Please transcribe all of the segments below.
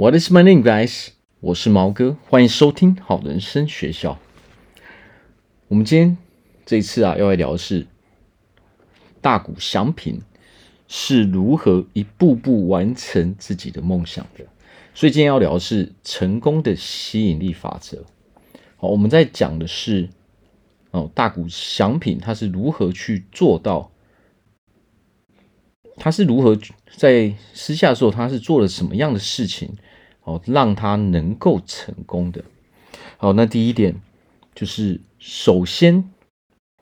What is my name, guys？我是毛哥，欢迎收听好人生学校。我们今天这一次啊，要来聊的是大谷翔平是如何一步步完成自己的梦想的。所以今天要聊的是成功的吸引力法则。好，我们在讲的是哦，大谷翔平他是如何去做到。他是如何在私下的时候，他是做了什么样的事情，哦，让他能够成功的？好，那第一点就是，首先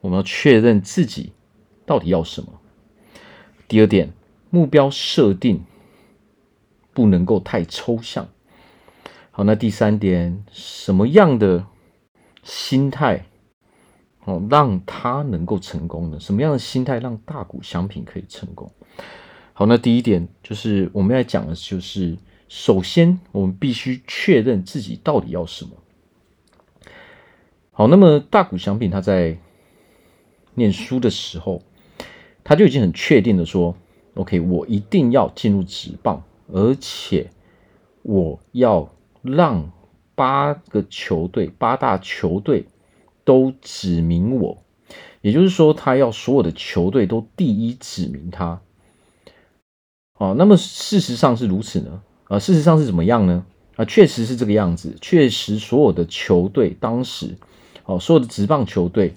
我们要确认自己到底要什么。第二点，目标设定不能够太抽象。好，那第三点，什么样的心态哦，让他能够成功呢？什么样的心态让大谷商品可以成功？好，那第一点就是我们要讲的，就是首先我们必须确认自己到底要什么。好，那么大谷翔平他在念书的时候，他就已经很确定的说：“OK，我一定要进入职棒，而且我要让八个球队、八大球队都指名我。”也就是说，他要所有的球队都第一指名他。哦，那么事实上是如此呢？啊，事实上是怎么样呢？啊，确实是这个样子。确实，所有的球队当时，哦，所有的职棒球队，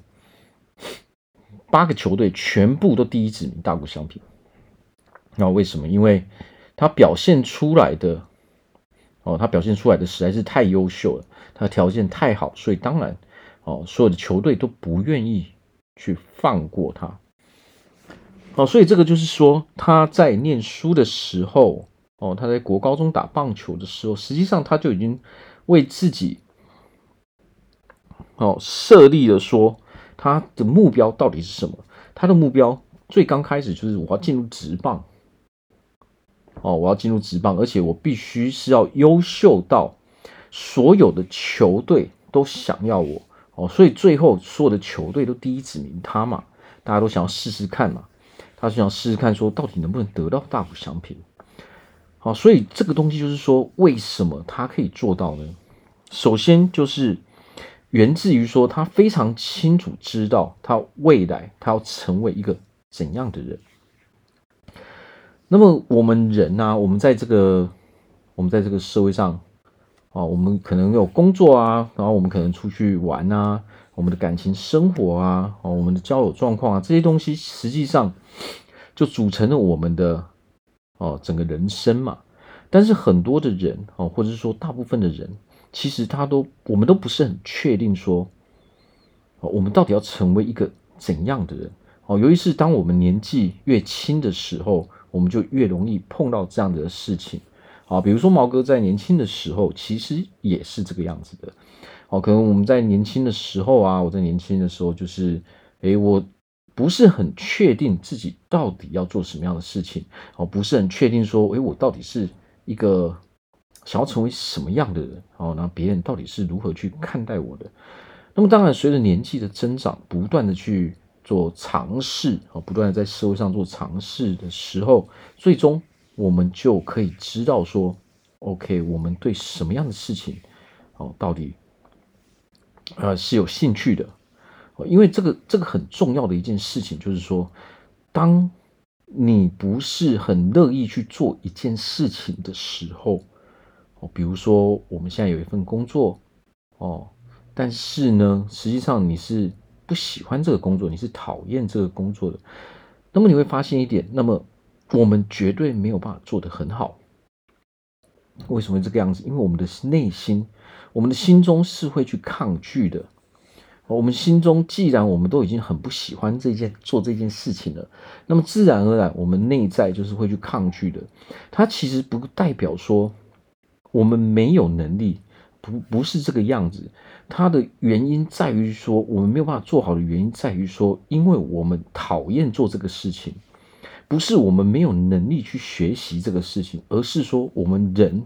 八个球队全部都第一指名大谷翔平。那为什么？因为他表现出来的，哦，他表现出来的实在是太优秀了，他条件太好，所以当然，哦，所有的球队都不愿意去放过他。哦，所以这个就是说，他在念书的时候，哦，他在国高中打棒球的时候，实际上他就已经为自己，哦，设立了说他的目标到底是什么？他的目标最刚开始就是我要进入职棒，哦，我要进入职棒，而且我必须是要优秀到所有的球队都想要我，哦，所以最后所有的球队都第一指名他嘛，大家都想要试试看嘛。他是想试试看，说到底能不能得到大谷翔平。好，所以这个东西就是说，为什么他可以做到呢？首先就是源自于说，他非常清楚知道他未来他要成为一个怎样的人。那么我们人呢、啊？我们在这个我们在这个社会上啊，我们可能有工作啊，然后我们可能出去玩啊。我们的感情生活啊，哦，我们的交友状况啊，这些东西实际上就组成了我们的哦整个人生嘛。但是很多的人哦，或者是说大部分的人，其实他都我们都不是很确定说，哦，我们到底要成为一个怎样的人哦。尤其是当我们年纪越轻的时候，我们就越容易碰到这样的事情。啊，比如说毛哥在年轻的时候，其实也是这个样子的。哦，可能我们在年轻的时候啊，我在年轻的时候就是，诶，我不是很确定自己到底要做什么样的事情，哦，不是很确定说，诶，我到底是一个想要成为什么样的人，哦，那别人到底是如何去看待我的？那么当然，随着年纪的增长，不断的去做尝试，哦，不断的在社会上做尝试的时候，最终我们就可以知道说，OK，我们对什么样的事情，哦，到底。呃，是有兴趣的，因为这个这个很重要的一件事情就是说，当你不是很乐意去做一件事情的时候，哦，比如说我们现在有一份工作，哦，但是呢，实际上你是不喜欢这个工作，你是讨厌这个工作的，那么你会发现一点，那么我们绝对没有办法做得很好。为什么这个样子？因为我们的内心。我们的心中是会去抗拒的。我们心中既然我们都已经很不喜欢这件做这件事情了，那么自然而然我们内在就是会去抗拒的。它其实不代表说我们没有能力，不不是这个样子。它的原因在于说我们没有办法做好的原因在于说，因为我们讨厌做这个事情，不是我们没有能力去学习这个事情，而是说我们人。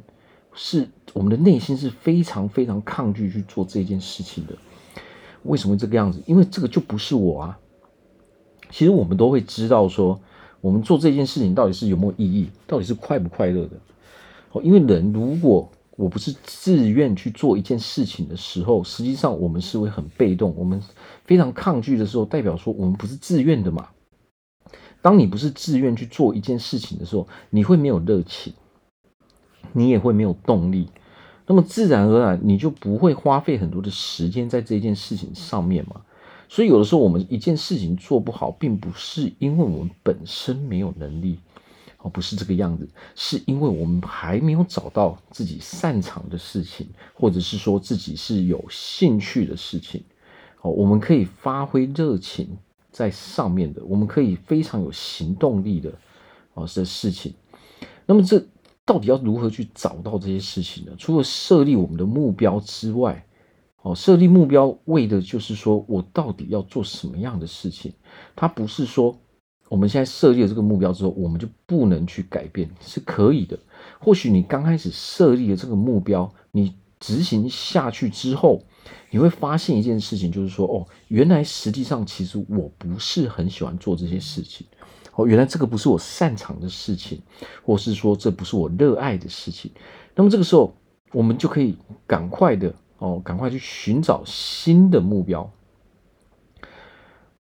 是我们的内心是非常非常抗拒去做这件事情的。为什么这个样子？因为这个就不是我啊。其实我们都会知道说，我们做这件事情到底是有没有意义，到底是快不快乐的。因为人如果我不是自愿去做一件事情的时候，实际上我们是会很被动，我们非常抗拒的时候，代表说我们不是自愿的嘛。当你不是自愿去做一件事情的时候，你会没有热情，你也会没有动力，那么自然而然你就不会花费很多的时间在这件事情上面嘛。所以有的时候我们一件事情做不好，并不是因为我们本身没有能力。哦，不是这个样子，是因为我们还没有找到自己擅长的事情，或者是说自己是有兴趣的事情。哦，我们可以发挥热情在上面的，我们可以非常有行动力的哦，这事情。那么这到底要如何去找到这些事情呢？除了设立我们的目标之外，哦，设立目标为的就是说我到底要做什么样的事情？它不是说。我们现在设立了这个目标之后，我们就不能去改变，是可以的。或许你刚开始设立了这个目标，你执行下去之后，你会发现一件事情，就是说，哦，原来实际上其实我不是很喜欢做这些事情。哦，原来这个不是我擅长的事情，或是说这不是我热爱的事情。那么这个时候，我们就可以赶快的哦，赶快去寻找新的目标。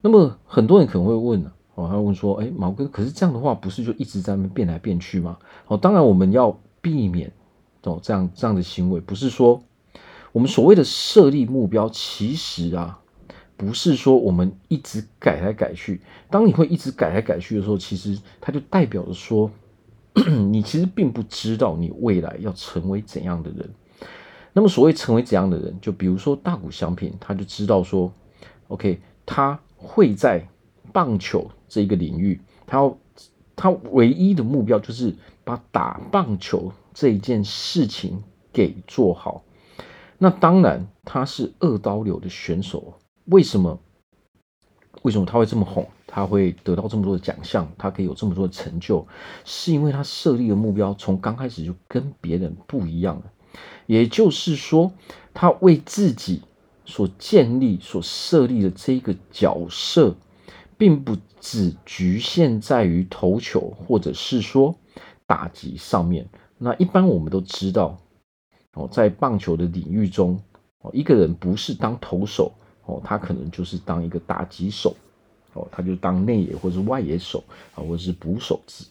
那么很多人可能会问呢？哦，他问说：“哎，毛哥，可是这样的话，不是就一直在那边变来变去吗？”哦，当然我们要避免哦这样这样的行为，不是说我们所谓的设立目标，其实啊，不是说我们一直改来改去。当你会一直改来改去的时候，其实它就代表着说，你其实并不知道你未来要成为怎样的人。那么所谓成为怎样的人，就比如说大谷翔平，他就知道说，OK，他会在。棒球这一个领域，他要他唯一的目标就是把打棒球这一件事情给做好。那当然，他是二刀流的选手。为什么？为什么他会这么红？他会得到这么多的奖项？他可以有这么多的成就？是因为他设立的目标从刚开始就跟别人不一样了。也就是说，他为自己所建立、所设立的这一个角色。并不只局限在于投球，或者是说打击上面。那一般我们都知道，哦，在棒球的领域中，哦，一个人不是当投手，哦，他可能就是当一个打击手，哦，他就当内野或者是外野手啊，或者是捕手子。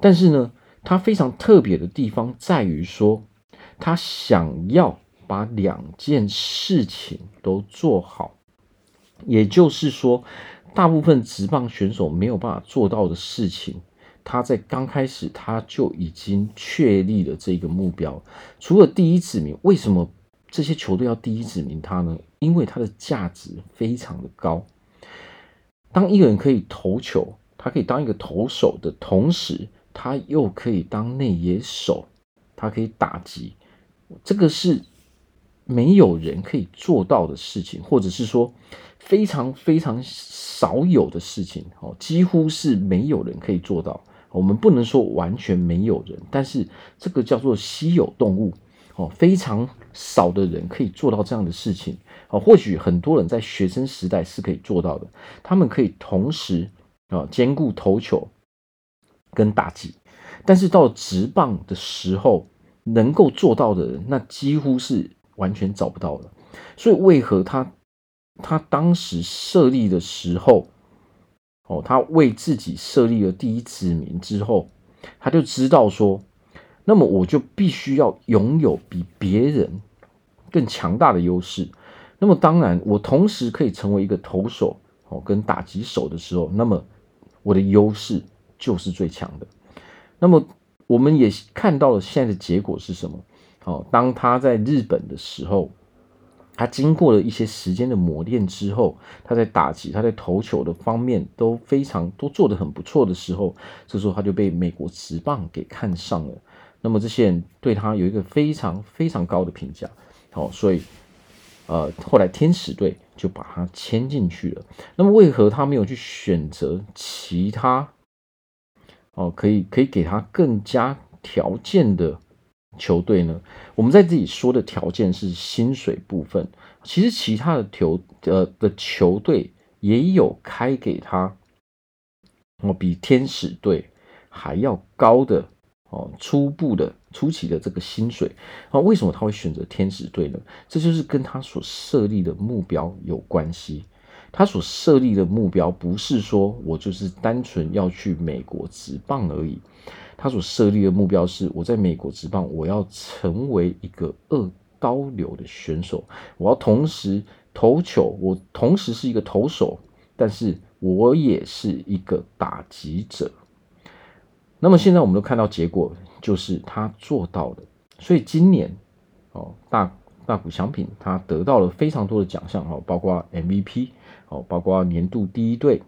但是呢，他非常特别的地方在于说，他想要把两件事情都做好，也就是说。大部分职棒选手没有办法做到的事情，他在刚开始他就已经确立了这个目标。除了第一指名，为什么这些球队要第一指名他呢？因为他的价值非常的高。当一个人可以投球，他可以当一个投手的同时，他又可以当内野手，他可以打击，这个是没有人可以做到的事情，或者是说。非常非常少有的事情哦，几乎是没有人可以做到。我们不能说完全没有人，但是这个叫做稀有动物哦，非常少的人可以做到这样的事情啊。或许很多人在学生时代是可以做到的，他们可以同时啊兼顾投球跟打击，但是到直棒的时候，能够做到的人，那几乎是完全找不到的。所以为何他？他当时设立的时候，哦，他为自己设立了第一指名之后，他就知道说，那么我就必须要拥有比别人更强大的优势。那么当然，我同时可以成为一个投手哦，跟打击手的时候，那么我的优势就是最强的。那么我们也看到了现在的结果是什么？哦，当他在日本的时候。他经过了一些时间的磨练之后，他在打击、他在投球的方面都非常都做得很不错的时候，这时候他就被美国职棒给看上了。那么这些人对他有一个非常非常高的评价，好，所以呃后来天使队就把他签进去了。那么为何他没有去选择其他哦可以可以给他更加条件的？球队呢，我们在这里说的条件是薪水部分，其实其他的球呃的球队也有开给他哦，比天使队还要高的哦，初步的初期的这个薪水啊，为什么他会选择天使队呢？这就是跟他所设立的目标有关系。他所设立的目标不是说我就是单纯要去美国职棒而已，他所设立的目标是我在美国职棒，我要成为一个二刀流的选手，我要同时投球，我同时是一个投手，但是我也是一个打击者。那么现在我们都看到结果，就是他做到了。所以今年哦，大大谷翔平他得到了非常多的奖项哦，包括 MVP 哦，包括年度第一队，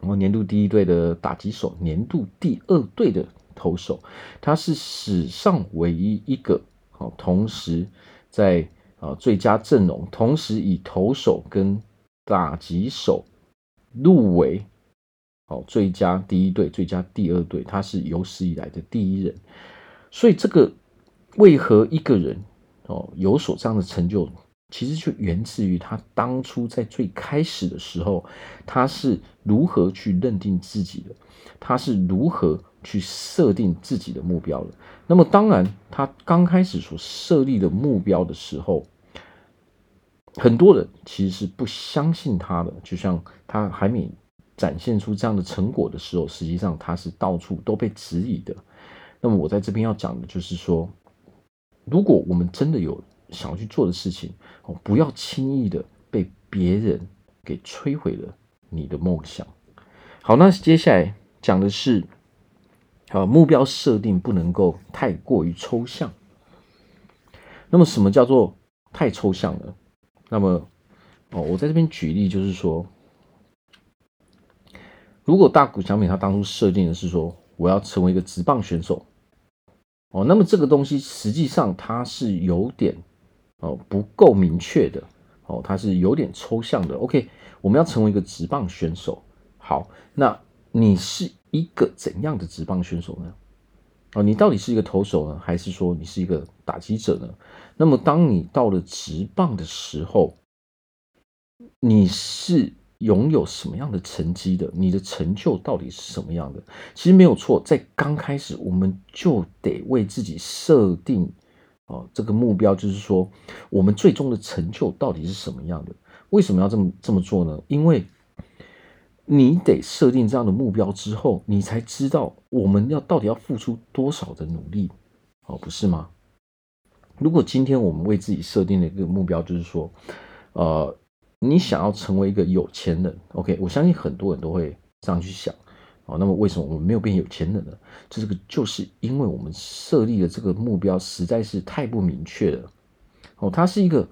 然后年度第一队的打击手，年度第二队的投手，他是史上唯一一个哦，同时在啊最佳阵容，同时以投手跟打击手入围。哦，最佳第一队、最佳第二队，他是有史以来的第一人。所以，这个为何一个人哦有所这样的成就，其实就源自于他当初在最开始的时候，他是如何去认定自己的，他是如何去设定自己的目标的。那么，当然，他刚开始所设立的目标的时候，很多人其实是不相信他的，就像他还没。展现出这样的成果的时候，实际上他是到处都被质疑的。那么我在这边要讲的就是说，如果我们真的有想要去做的事情，哦，不要轻易的被别人给摧毁了你的梦想。好，那接下来讲的是，啊，目标设定不能够太过于抽象。那么什么叫做太抽象了？那么哦，我在这边举例就是说。如果大谷翔平他当初设定的是说我要成为一个职棒选手，哦，那么这个东西实际上它是有点哦不够明确的哦，它是有点抽象的。OK，我们要成为一个职棒选手，好，那你是一个怎样的职棒选手呢？哦，你到底是一个投手呢，还是说你是一个打击者呢？那么当你到了职棒的时候，你是？拥有什么样的成绩的？你的成就到底是什么样的？其实没有错，在刚开始我们就得为自己设定哦这个目标，就是说我们最终的成就到底是什么样的？为什么要这么这么做呢？因为你得设定这样的目标之后，你才知道我们要到底要付出多少的努力，哦，不是吗？如果今天我们为自己设定的一个目标，就是说，呃。你想要成为一个有钱人，OK？我相信很多人都会这样去想，哦，那么为什么我们没有变有钱人呢？这个就是因为我们设立的这个目标实在是太不明确了，哦，它是一个，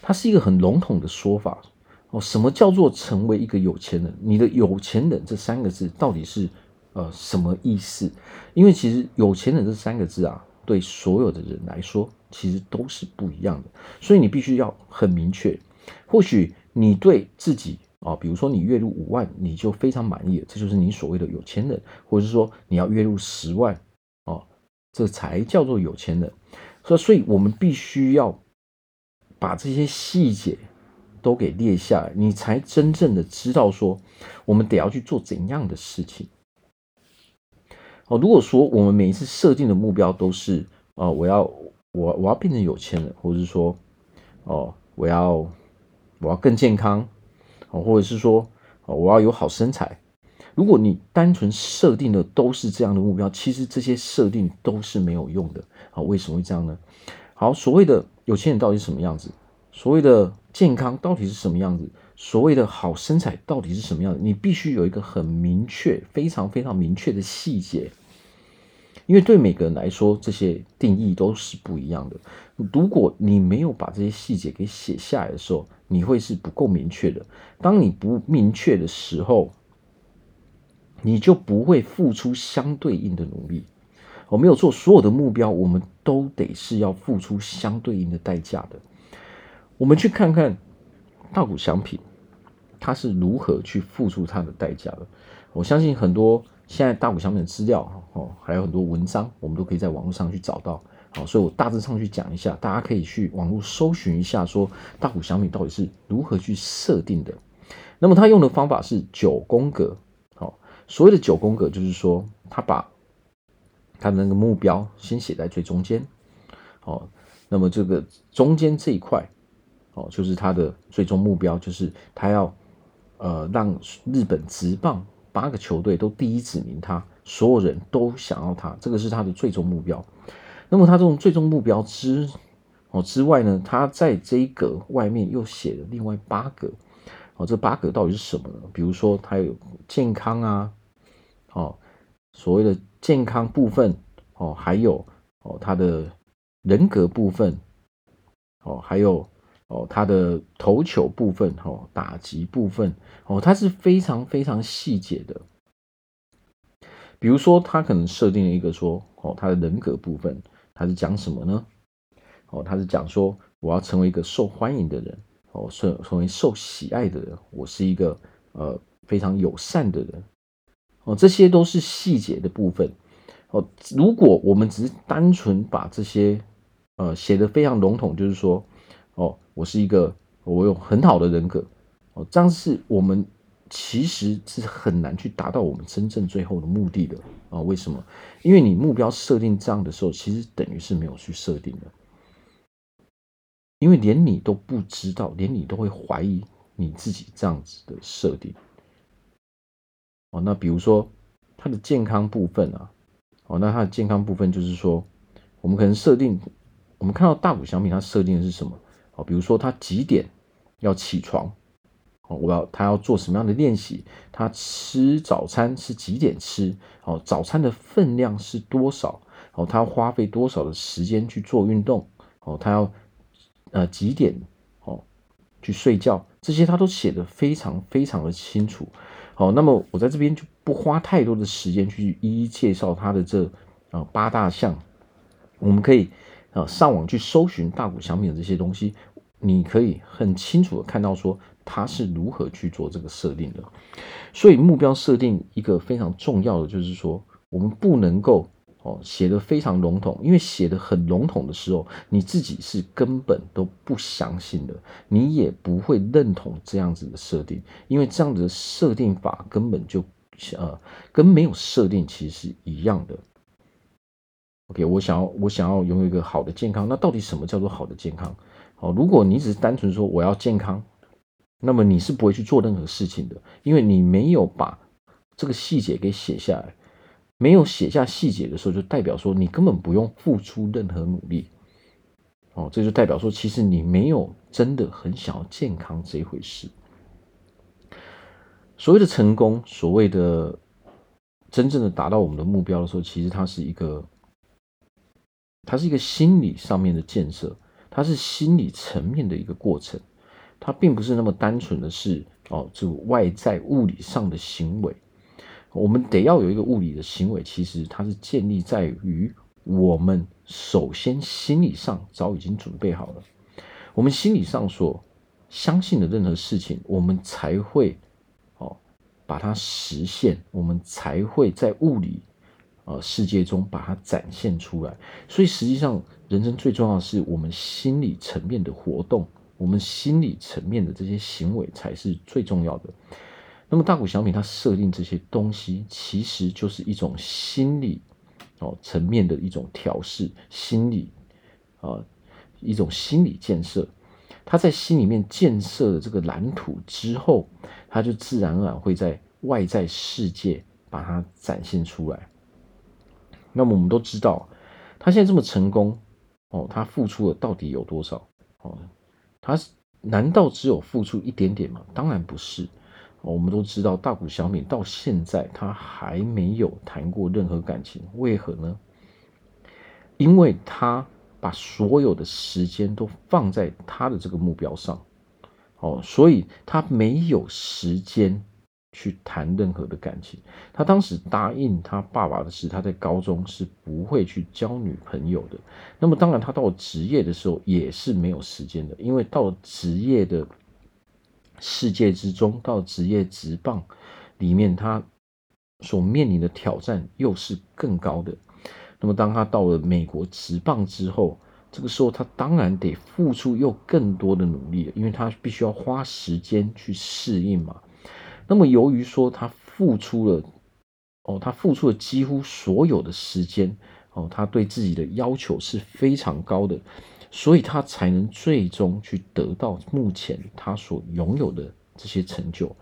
它是一个很笼统的说法，哦，什么叫做成为一个有钱人？你的有钱人这三个字到底是呃什么意思？因为其实有钱人这三个字啊，对所有的人来说其实都是不一样的，所以你必须要很明确。或许你对自己啊，比如说你月入五万，你就非常满意，这就是你所谓的有钱人；或者是说你要月入十万，哦，这才叫做有钱人。所以，所以我们必须要把这些细节都给列下来，你才真正的知道说我们得要去做怎样的事情。哦，如果说我们每一次设定的目标都是啊，我要我我要变成有钱人，或者是说哦，我要。我要更健康，或者是说，我要有好身材。如果你单纯设定的都是这样的目标，其实这些设定都是没有用的。好，为什么会这样呢？好，所谓的有钱人到底是什么样子？所谓的健康到底是什么样子？所谓的好身材到底是什么样子？你必须有一个很明确、非常非常明确的细节。因为对每个人来说，这些定义都是不一样的。如果你没有把这些细节给写下来的时候，你会是不够明确的。当你不明确的时候，你就不会付出相对应的努力。我没有错，所有的目标我们都得是要付出相对应的代价的。我们去看看大谷祥平，他是如何去付出他的代价的。我相信很多。现在大谷翔平的资料哦，还有很多文章，我们都可以在网络上去找到。好，所以我大致上去讲一下，大家可以去网络搜寻一下，说大谷小米到底是如何去设定的。那么他用的方法是九宫格。好，所谓的九宫格就是说，他把他的那个目标先写在最中间，哦，那么这个中间这一块，哦，就是他的最终目标，就是他要呃让日本职棒八个球队都第一指名他，所有人都想要他，这个是他的最终目标。那么他这种最终目标之哦之外呢，他在这一格外面又写了另外八个，哦，这八个到底是什么呢？比如说他有健康啊，哦，所谓的。健康部分哦，还有哦，他的人格部分哦，还有哦，他的投球部分哦，打击部分哦，他是非常非常细节的。比如说，他可能设定了一个说哦，他的人格部分，他是讲什么呢？哦，他是讲说我要成为一个受欢迎的人哦，成成为受喜爱的人，我是一个呃非常友善的人。哦，这些都是细节的部分。哦，如果我们只是单纯把这些呃写得非常笼统，就是说，哦，我是一个我有很好的人格，哦，这样是我们其实是很难去达到我们真正最后的目的的啊？为什么？因为你目标设定这样的时候，其实等于是没有去设定的，因为连你都不知道，连你都会怀疑你自己这样子的设定。哦，那比如说他的健康部分啊，哦，那他的健康部分就是说，我们可能设定，我们看到大谷翔平他设定的是什么？哦，比如说他几点要起床？哦，我要他要做什么样的练习？他吃早餐是几点吃？哦，早餐的分量是多少？哦，他要花费多少的时间去做运动？哦，他要呃几点哦去睡觉？这些他都写得非常非常的清楚。好，那么我在这边就不花太多的时间去一一介绍他的这啊八大项，我们可以啊上网去搜寻大谷翔平的这些东西，你可以很清楚的看到说他是如何去做这个设定的。所以目标设定一个非常重要的就是说，我们不能够。哦，写的非常笼统，因为写的很笼统的时候，你自己是根本都不相信的，你也不会认同这样子的设定，因为这样子的设定法根本就呃跟没有设定其实是一样的。OK，我想要我想要拥有一个好的健康，那到底什么叫做好的健康？好，如果你只是单纯说我要健康，那么你是不会去做任何事情的，因为你没有把这个细节给写下来。没有写下细节的时候，就代表说你根本不用付出任何努力，哦，这就代表说其实你没有真的很想要健康这一回事。所谓的成功，所谓的真正的达到我们的目标的时候，其实它是一个，它是一个心理上面的建设，它是心理层面的一个过程，它并不是那么单纯的是哦，这个外在物理上的行为。我们得要有一个物理的行为，其实它是建立在于我们首先心理上早已经准备好了，我们心理上所相信的任何事情，我们才会哦把它实现，我们才会在物理呃世界中把它展现出来。所以实际上，人生最重要的是我们心理层面的活动，我们心理层面的这些行为才是最重要的。那么大谷翔平他设定这些东西，其实就是一种心理哦层面的一种调试，心理啊一种心理建设。他在心里面建设了这个蓝图之后，他就自然而然会在外在世界把它展现出来。那么我们都知道，他现在这么成功哦，他付出了到底有多少？哦，他难道只有付出一点点吗？当然不是。我们都知道，大谷翔平到现在他还没有谈过任何感情，为何呢？因为他把所有的时间都放在他的这个目标上，哦，所以他没有时间去谈任何的感情。他当时答应他爸爸的是，他在高中是不会去交女朋友的。那么，当然他到职业的时候也是没有时间的，因为到了职业的。世界之中，到职业职棒里面，他所面临的挑战又是更高的。那么，当他到了美国职棒之后，这个时候他当然得付出又更多的努力了，因为他必须要花时间去适应嘛。那么，由于说他付出了，哦，他付出了几乎所有的时间，哦，他对自己的要求是非常高的，所以他才能最终去得到目前他所拥有的这些成就。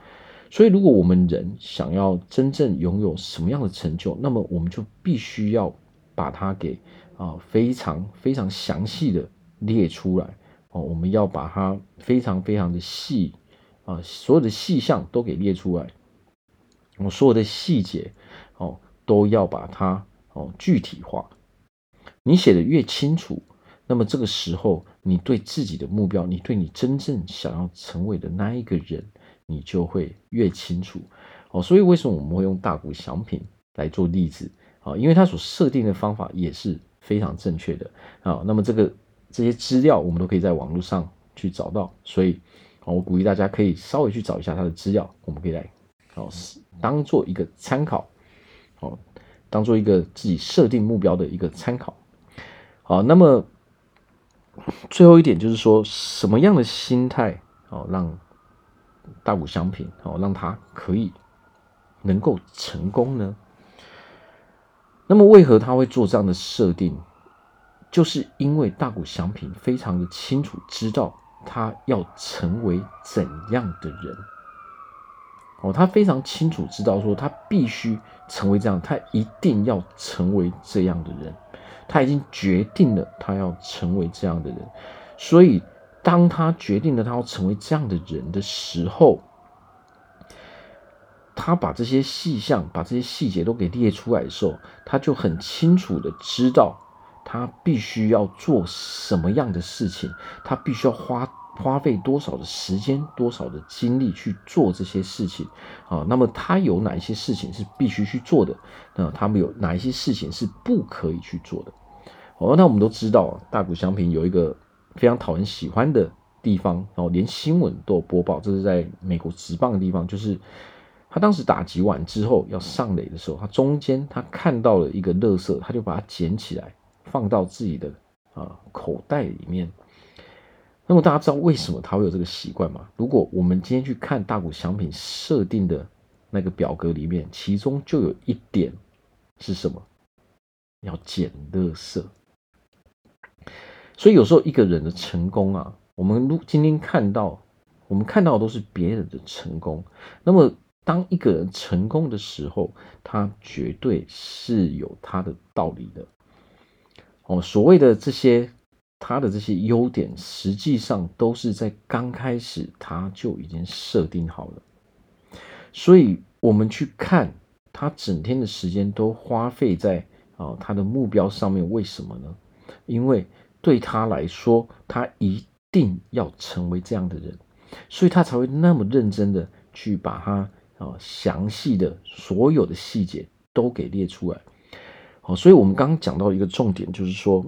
所以，如果我们人想要真正拥有什么样的成就，那么我们就必须要把它给啊非常非常详细的列出来哦，我们要把它非常非常的细啊，所有的细项都给列出来。我所有的细节哦，都要把它哦具体化。你写的越清楚，那么这个时候，你对自己的目标，你对你真正想要成为的那一个人，你就会越清楚哦。所以为什么我们会用大谷祥平来做例子啊？因为他所设定的方法也是非常正确的啊。那么这个这些资料，我们都可以在网络上去找到。所以，我鼓励大家可以稍微去找一下他的资料，我们可以来。哦，是当做一个参考，哦，当做一个自己设定目标的一个参考。好，那么最后一点就是说，什么样的心态哦，让大谷翔平哦，让他可以能够成功呢？那么为何他会做这样的设定？就是因为大谷翔平非常的清楚知道他要成为怎样的人。哦，他非常清楚知道说，他必须成为这样，他一定要成为这样的人，他已经决定了他要成为这样的人，所以当他决定了他要成为这样的人的时候，他把这些细项、把这些细节都给列出来的时候，他就很清楚的知道他必须要做什么样的事情，他必须要花。花费多少的时间，多少的精力去做这些事情啊？那么他有哪一些事情是必须去做的？那他们有哪一些事情是不可以去做的？哦，那我们都知道，大谷翔平有一个非常讨人喜欢的地方，然哦，连新闻都有播报。这是在美国职棒的地方，就是他当时打击完之后要上垒的时候，他中间他看到了一个垃圾，他就把它捡起来放到自己的啊口袋里面。那么大家知道为什么他会有这个习惯吗？如果我们今天去看大谷祥平设定的那个表格里面，其中就有一点是什么？要捡垃圾。所以有时候一个人的成功啊，我们如今天看到，我们看到的都是别人的成功。那么当一个人成功的时候，他绝对是有他的道理的。哦，所谓的这些。他的这些优点，实际上都是在刚开始他就已经设定好了，所以我们去看他整天的时间都花费在啊他的目标上面，为什么呢？因为对他来说，他一定要成为这样的人，所以他才会那么认真的去把他啊详细的所有的细节都给列出来。好，所以我们刚刚讲到一个重点，就是说。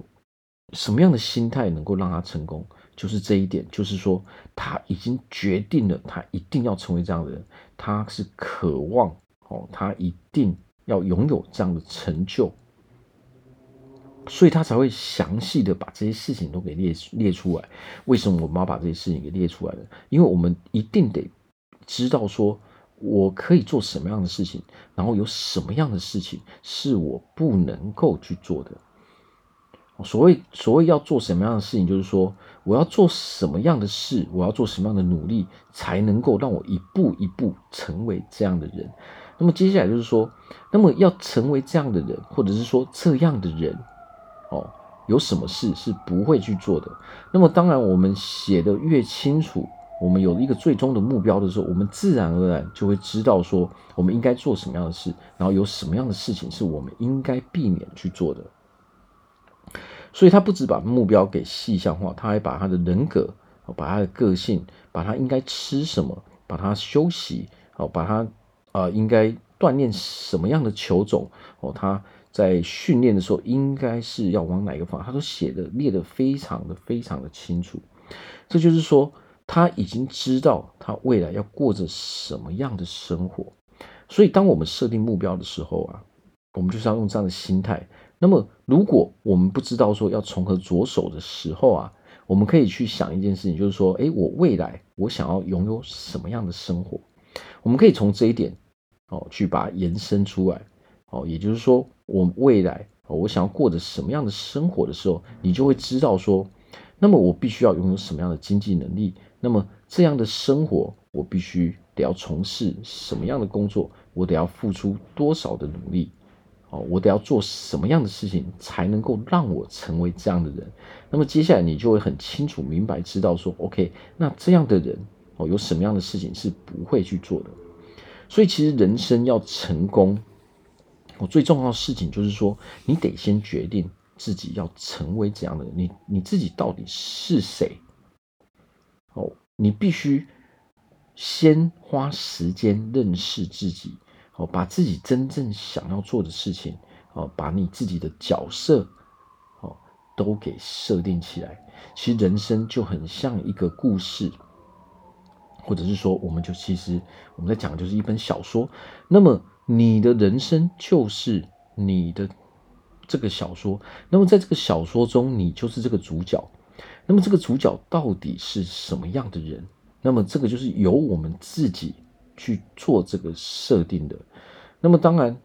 什么样的心态能够让他成功？就是这一点，就是说他已经决定了，他一定要成为这样的人，他是渴望哦，他一定要拥有这样的成就，所以他才会详细的把这些事情都给列列出来。为什么我们要把这些事情给列出来呢？因为我们一定得知道说，我可以做什么样的事情，然后有什么样的事情是我不能够去做的。所谓所谓要做什么样的事情，就是说我要做什么样的事，我要做什么样的努力，才能够让我一步一步成为这样的人。那么接下来就是说，那么要成为这样的人，或者是说这样的人，哦，有什么事是不会去做的？那么当然，我们写得越清楚，我们有一个最终的目标的时候，我们自然而然就会知道说我们应该做什么样的事，然后有什么样的事情是我们应该避免去做的。所以他不只把目标给细项化，他还把他的人格，把他的个性，把他应该吃什么，把他休息，哦，把他啊应该锻炼什么样的球种，哦，他在训练的时候应该是要往哪个方向，他都写的列得非常的非常的清楚。这就是说，他已经知道他未来要过着什么样的生活。所以，当我们设定目标的时候啊，我们就是要用这样的心态。那么，如果我们不知道说要从何着手的时候啊，我们可以去想一件事情，就是说，诶，我未来我想要拥有什么样的生活？我们可以从这一点哦，去把它延伸出来哦，也就是说，我未来我想要过着什么样的生活的时候，你就会知道说，那么我必须要拥有什么样的经济能力，那么这样的生活我必须得要从事什么样的工作，我得要付出多少的努力。哦我得要做什么样的事情才能够让我成为这样的人？那么接下来你就会很清楚明白知道说，OK，那这样的人哦，有什么样的事情是不会去做的？所以其实人生要成功，我最重要的事情就是说，你得先决定自己要成为这样的人。你你自己到底是谁？哦，你必须先花时间认识自己。哦，把自己真正想要做的事情，哦，把你自己的角色，哦，都给设定起来。其实人生就很像一个故事，或者是说，我们就其实我们在讲就是一本小说。那么你的人生就是你的这个小说。那么在这个小说中，你就是这个主角。那么这个主角到底是什么样的人？那么这个就是由我们自己。去做这个设定的，那么当然，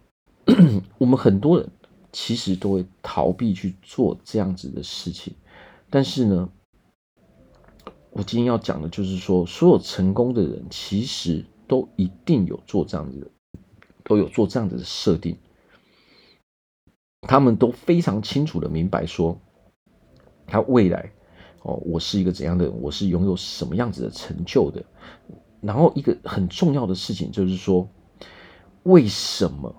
我们很多人其实都会逃避去做这样子的事情。但是呢，我今天要讲的就是说，所有成功的人其实都一定有做这样子的，都有做这样子的设定。他们都非常清楚的明白说，他未来哦，我是一个怎样的人，我是拥有什么样子的成就的。然后一个很重要的事情就是说，为什么？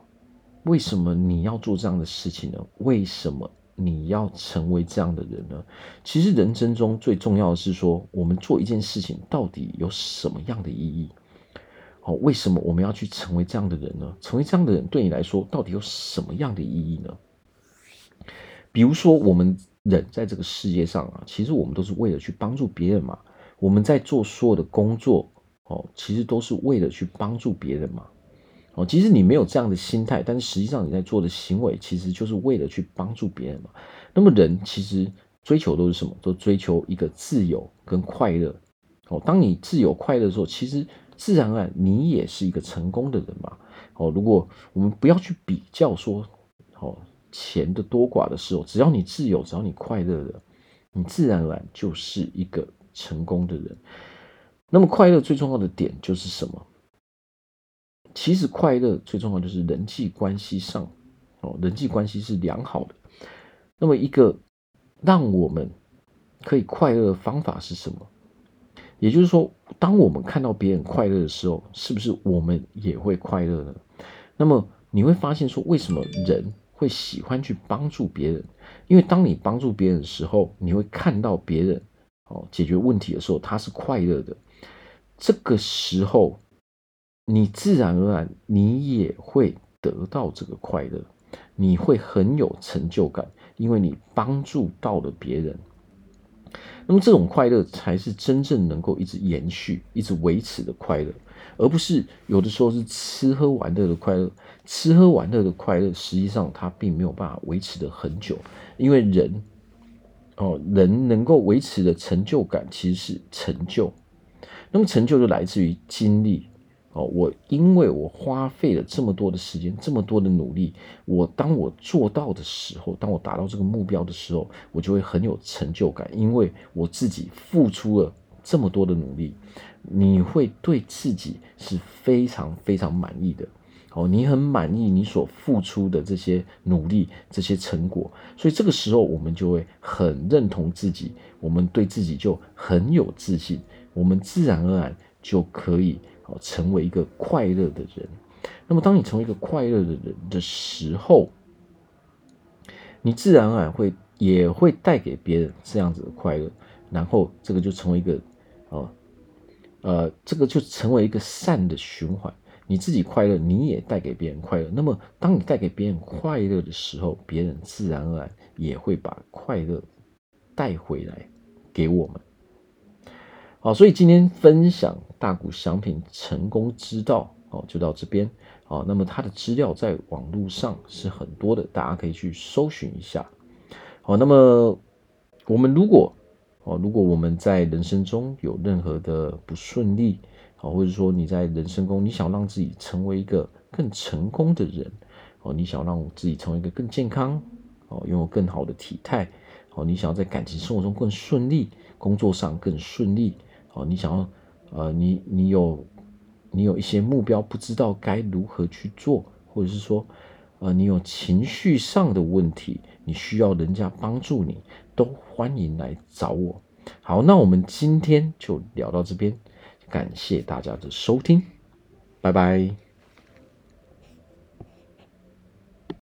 为什么你要做这样的事情呢？为什么你要成为这样的人呢？其实人生中最重要的是说，我们做一件事情到底有什么样的意义？好，为什么我们要去成为这样的人呢？成为这样的人对你来说到底有什么样的意义呢？比如说，我们人在这个世界上啊，其实我们都是为了去帮助别人嘛。我们在做所有的工作。哦，其实都是为了去帮助别人嘛。哦，即使你没有这样的心态，但是实际上你在做的行为，其实就是为了去帮助别人嘛。那么人其实追求都是什么？都追求一个自由跟快乐。哦，当你自由快乐的时候，其实自然而然你也是一个成功的人嘛。哦，如果我们不要去比较说，哦，钱的多寡的时候，只要你自由，只要你快乐的，你自然而然就是一个成功的人。那么快乐最重要的点就是什么？其实快乐最重要就是人际关系上，哦，人际关系是良好的。那么一个让我们可以快乐的方法是什么？也就是说，当我们看到别人快乐的时候，是不是我们也会快乐呢？那么你会发现说，为什么人会喜欢去帮助别人？因为当你帮助别人的时候，你会看到别人哦解决问题的时候，他是快乐的。这个时候，你自然而然你也会得到这个快乐，你会很有成就感，因为你帮助到了别人。那么这种快乐才是真正能够一直延续、一直维持的快乐，而不是有的时候是吃喝玩乐的快乐。吃喝玩乐的快乐，实际上它并没有办法维持得很久，因为人哦，人能够维持的成就感其实是成就。那么成就就来自于经历哦，我因为我花费了这么多的时间，这么多的努力，我当我做到的时候，当我达到这个目标的时候，我就会很有成就感，因为我自己付出了这么多的努力，你会对自己是非常非常满意的。哦，你很满意你所付出的这些努力，这些成果，所以这个时候我们就会很认同自己，我们对自己就很有自信。我们自然而然就可以哦成为一个快乐的人。那么，当你成为一个快乐的人的时候，你自然而然会也会带给别人这样子的快乐。然后，这个就成为一个哦呃，这个就成为一个善的循环。你自己快乐，你也带给别人快乐。那么，当你带给别人快乐的时候，别人自然而然也会把快乐带回来给我们。好，所以今天分享大谷翔平成功之道，哦，就到这边。好，那么他的资料在网络上是很多的，大家可以去搜寻一下。好，那么我们如果，哦，如果我们在人生中有任何的不顺利，好，或者说你在人生中你想让自己成为一个更成功的人，哦，你想让自己成为一个更健康、哦，拥有更好的体态，哦，你想要在感情生活中更顺利，工作上更顺利，哦，你想要，呃，你你有你有一些目标，不知道该如何去做，或者是说，呃，你有情绪上的问题，你需要人家帮助你，都欢迎来找我。好，那我们今天就聊到这边，感谢大家的收听，拜拜。